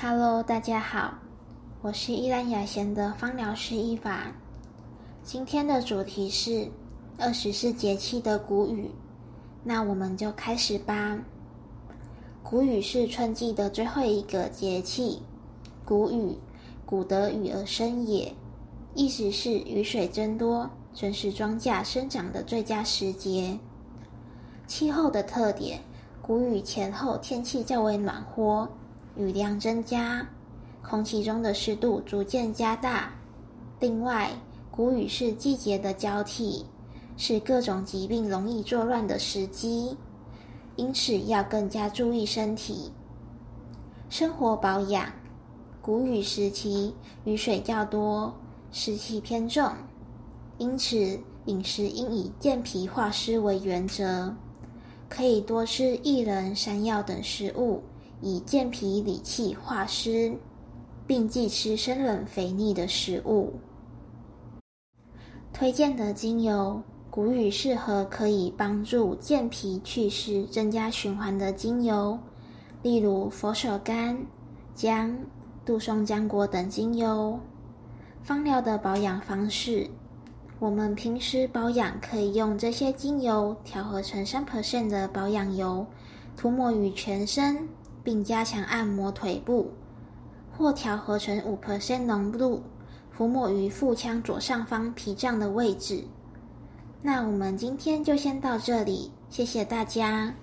Hello，大家好，我是依兰雅贤的芳疗师伊法。今天的主题是二十四节气的谷雨，那我们就开始吧。谷雨是春季的最后一个节气，谷雨，谷得雨而生也，意思是雨水增多，正是庄稼生长的最佳时节。气候的特点，谷雨前后天气较为暖和。雨量增加，空气中的湿度逐渐加大。另外，谷雨是季节的交替，是各种疾病容易作乱的时机，因此要更加注意身体。生活保养，谷雨时期雨水较多，湿气偏重，因此饮食应以健脾化湿为原则，可以多吃薏仁、山药等食物。以健脾理气、化湿，并忌吃生冷肥腻的食物。推荐的精油，谷雨适合可以帮助健脾祛湿、增加循环的精油，例如佛手柑、姜、杜松浆果等精油。芳疗的保养方式，我们平时保养可以用这些精油调和成三 percent 的保养油，涂抹于全身。并加强按摩腿部，或调和成五 percent 浓度，涂抹于腹腔左上方脾脏的位置。那我们今天就先到这里，谢谢大家。